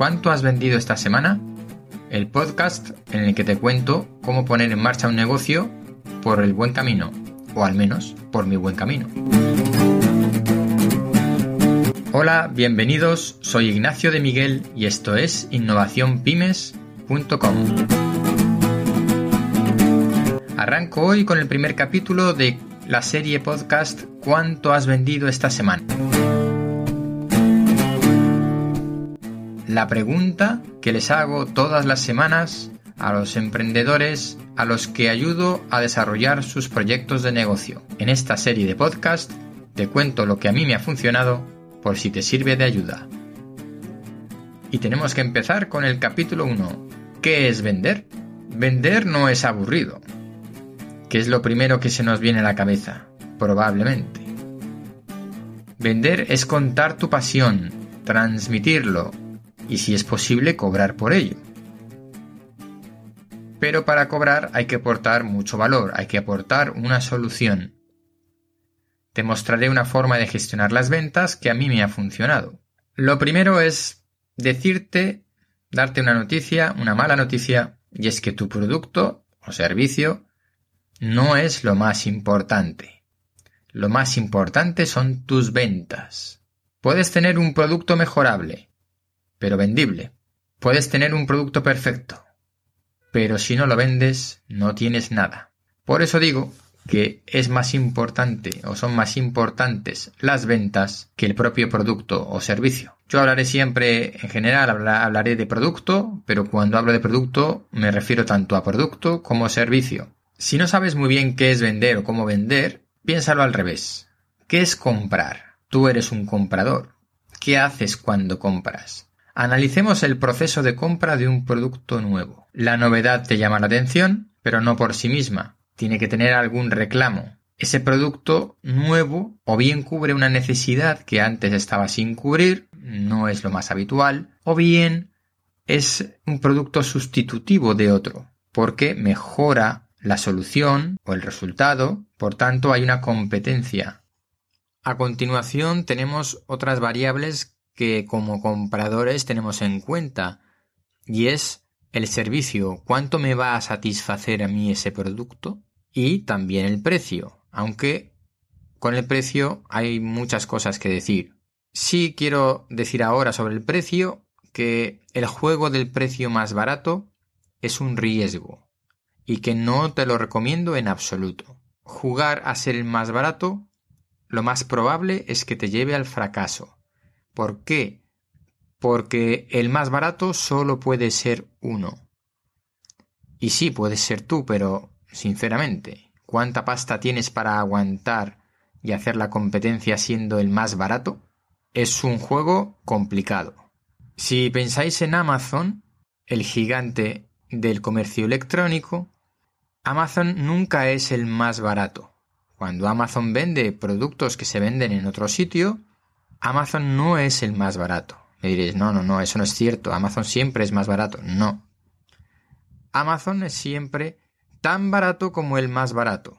¿Cuánto has vendido esta semana? El podcast en el que te cuento cómo poner en marcha un negocio por el buen camino, o al menos por mi buen camino. Hola, bienvenidos, soy Ignacio de Miguel y esto es innovacionpymes.com. Arranco hoy con el primer capítulo de la serie podcast ¿Cuánto has vendido esta semana? La pregunta que les hago todas las semanas a los emprendedores a los que ayudo a desarrollar sus proyectos de negocio. En esta serie de podcast te cuento lo que a mí me ha funcionado por si te sirve de ayuda. Y tenemos que empezar con el capítulo 1. ¿Qué es vender? Vender no es aburrido. ¿Qué es lo primero que se nos viene a la cabeza? Probablemente. Vender es contar tu pasión, transmitirlo, y si es posible cobrar por ello. Pero para cobrar hay que aportar mucho valor, hay que aportar una solución. Te mostraré una forma de gestionar las ventas que a mí me ha funcionado. Lo primero es decirte, darte una noticia, una mala noticia, y es que tu producto o servicio no es lo más importante. Lo más importante son tus ventas. Puedes tener un producto mejorable, pero vendible. Puedes tener un producto perfecto, pero si no lo vendes, no tienes nada. Por eso digo que es más importante o son más importantes las ventas que el propio producto o servicio. Yo hablaré siempre, en general, hablaré de producto, pero cuando hablo de producto me refiero tanto a producto como servicio. Si no sabes muy bien qué es vender o cómo vender, piénsalo al revés. ¿Qué es comprar? Tú eres un comprador. ¿Qué haces cuando compras? Analicemos el proceso de compra de un producto nuevo. La novedad te llama la atención, pero no por sí misma. Tiene que tener algún reclamo. Ese producto nuevo o bien cubre una necesidad que antes estaba sin cubrir, no es lo más habitual, o bien es un producto sustitutivo de otro, porque mejora la solución o el resultado, por tanto hay una competencia. A continuación tenemos otras variables que como compradores tenemos en cuenta y es el servicio, cuánto me va a satisfacer a mí ese producto y también el precio, aunque con el precio hay muchas cosas que decir. Sí quiero decir ahora sobre el precio que el juego del precio más barato es un riesgo y que no te lo recomiendo en absoluto. Jugar a ser el más barato, lo más probable es que te lleve al fracaso ¿Por qué? Porque el más barato solo puede ser uno. Y sí, puedes ser tú, pero, sinceramente, ¿cuánta pasta tienes para aguantar y hacer la competencia siendo el más barato? Es un juego complicado. Si pensáis en Amazon, el gigante del comercio electrónico, Amazon nunca es el más barato. Cuando Amazon vende productos que se venden en otro sitio, Amazon no es el más barato. Me diréis, no, no, no, eso no es cierto. Amazon siempre es más barato. No. Amazon es siempre tan barato como el más barato,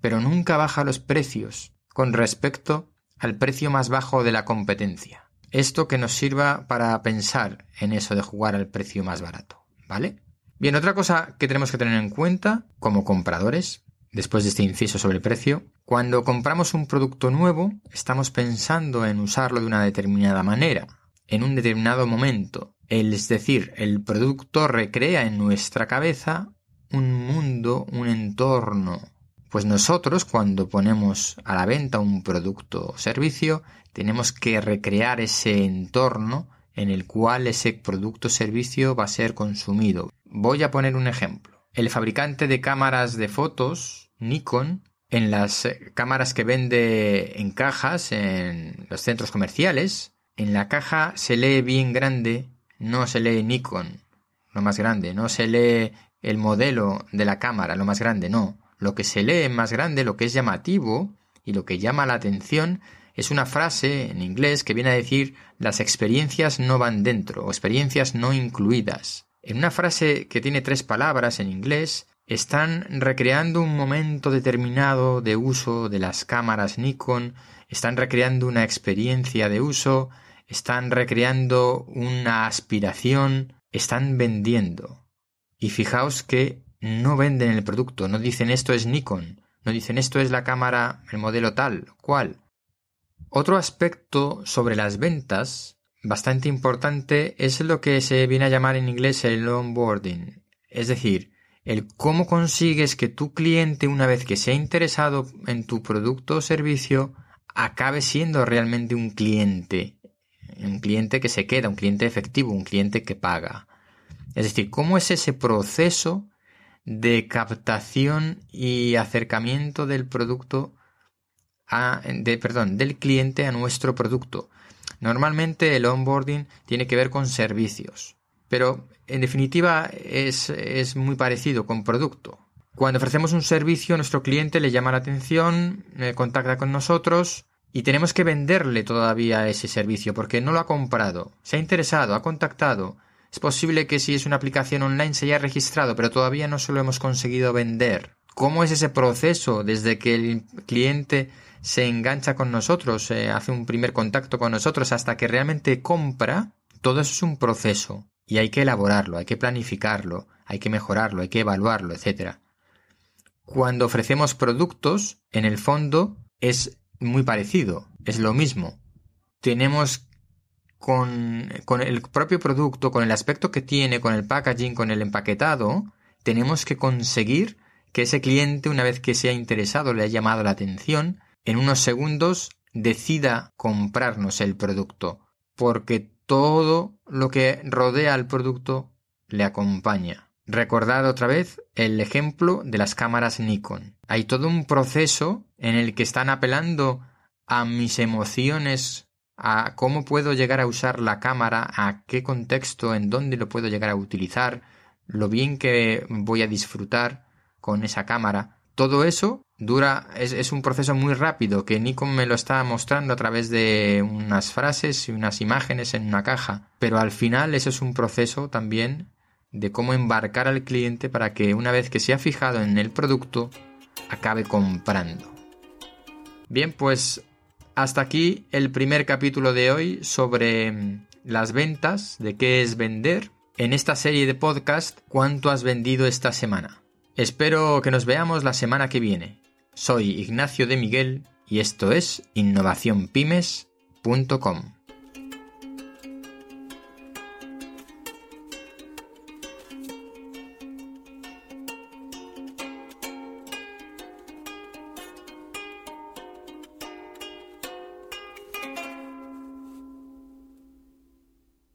pero nunca baja los precios con respecto al precio más bajo de la competencia. Esto que nos sirva para pensar en eso de jugar al precio más barato, ¿vale? Bien, otra cosa que tenemos que tener en cuenta como compradores después de este inciso sobre el precio, cuando compramos un producto nuevo, estamos pensando en usarlo de una determinada manera, en un determinado momento. Es decir, el producto recrea en nuestra cabeza un mundo, un entorno. Pues nosotros, cuando ponemos a la venta un producto o servicio, tenemos que recrear ese entorno en el cual ese producto o servicio va a ser consumido. Voy a poner un ejemplo. El fabricante de cámaras de fotos, Nikon, en las eh, cámaras que vende en cajas en los centros comerciales, en la caja se lee bien grande, no se lee Nikon, lo más grande, no se lee el modelo de la cámara, lo más grande, no. Lo que se lee más grande, lo que es llamativo y lo que llama la atención es una frase en inglés que viene a decir las experiencias no van dentro o experiencias no incluidas. En una frase que tiene tres palabras en inglés, están recreando un momento determinado de uso de las cámaras Nikon, están recreando una experiencia de uso, están recreando una aspiración, están vendiendo. Y fijaos que no venden el producto, no dicen esto es Nikon, no dicen esto es la cámara, el modelo tal, cual. Otro aspecto sobre las ventas bastante importante es lo que se viene a llamar en inglés el onboarding, es decir, el cómo consigues que tu cliente, una vez que se ha interesado en tu producto o servicio, acabe siendo realmente un cliente, un cliente que se queda, un cliente efectivo, un cliente que paga. Es decir, cómo es ese proceso de captación y acercamiento del producto a, de, perdón, del cliente a nuestro producto. Normalmente el onboarding tiene que ver con servicios, pero en definitiva es, es muy parecido con producto. Cuando ofrecemos un servicio, nuestro cliente le llama la atención, eh, contacta con nosotros y tenemos que venderle todavía ese servicio porque no lo ha comprado, se ha interesado, ha contactado. Es posible que si es una aplicación online se haya registrado, pero todavía no se lo hemos conseguido vender. ¿Cómo es ese proceso desde que el cliente se engancha con nosotros, eh, hace un primer contacto con nosotros hasta que realmente compra? Todo eso es un proceso y hay que elaborarlo, hay que planificarlo, hay que mejorarlo, hay que evaluarlo, etc. Cuando ofrecemos productos, en el fondo es muy parecido, es lo mismo. Tenemos con, con el propio producto, con el aspecto que tiene, con el packaging, con el empaquetado, tenemos que conseguir que ese cliente, una vez que se ha interesado, le ha llamado la atención, en unos segundos decida comprarnos el producto, porque todo lo que rodea al producto le acompaña. Recordad otra vez el ejemplo de las cámaras Nikon. Hay todo un proceso en el que están apelando a mis emociones, a cómo puedo llegar a usar la cámara, a qué contexto, en dónde lo puedo llegar a utilizar, lo bien que voy a disfrutar con esa cámara. Todo eso dura, es, un proceso muy rápido que Nikon me lo está mostrando a través de unas frases y unas imágenes en una caja. Pero al final eso es un proceso también de cómo embarcar al cliente para que una vez que se ha fijado en el producto, acabe comprando. Bien, pues hasta aquí el primer capítulo de hoy sobre mm, las ventas, de qué es vender, en esta serie de podcast, cuánto has vendido esta semana. Espero que nos veamos la semana que viene. Soy Ignacio de Miguel y esto es innovacionpymes.com.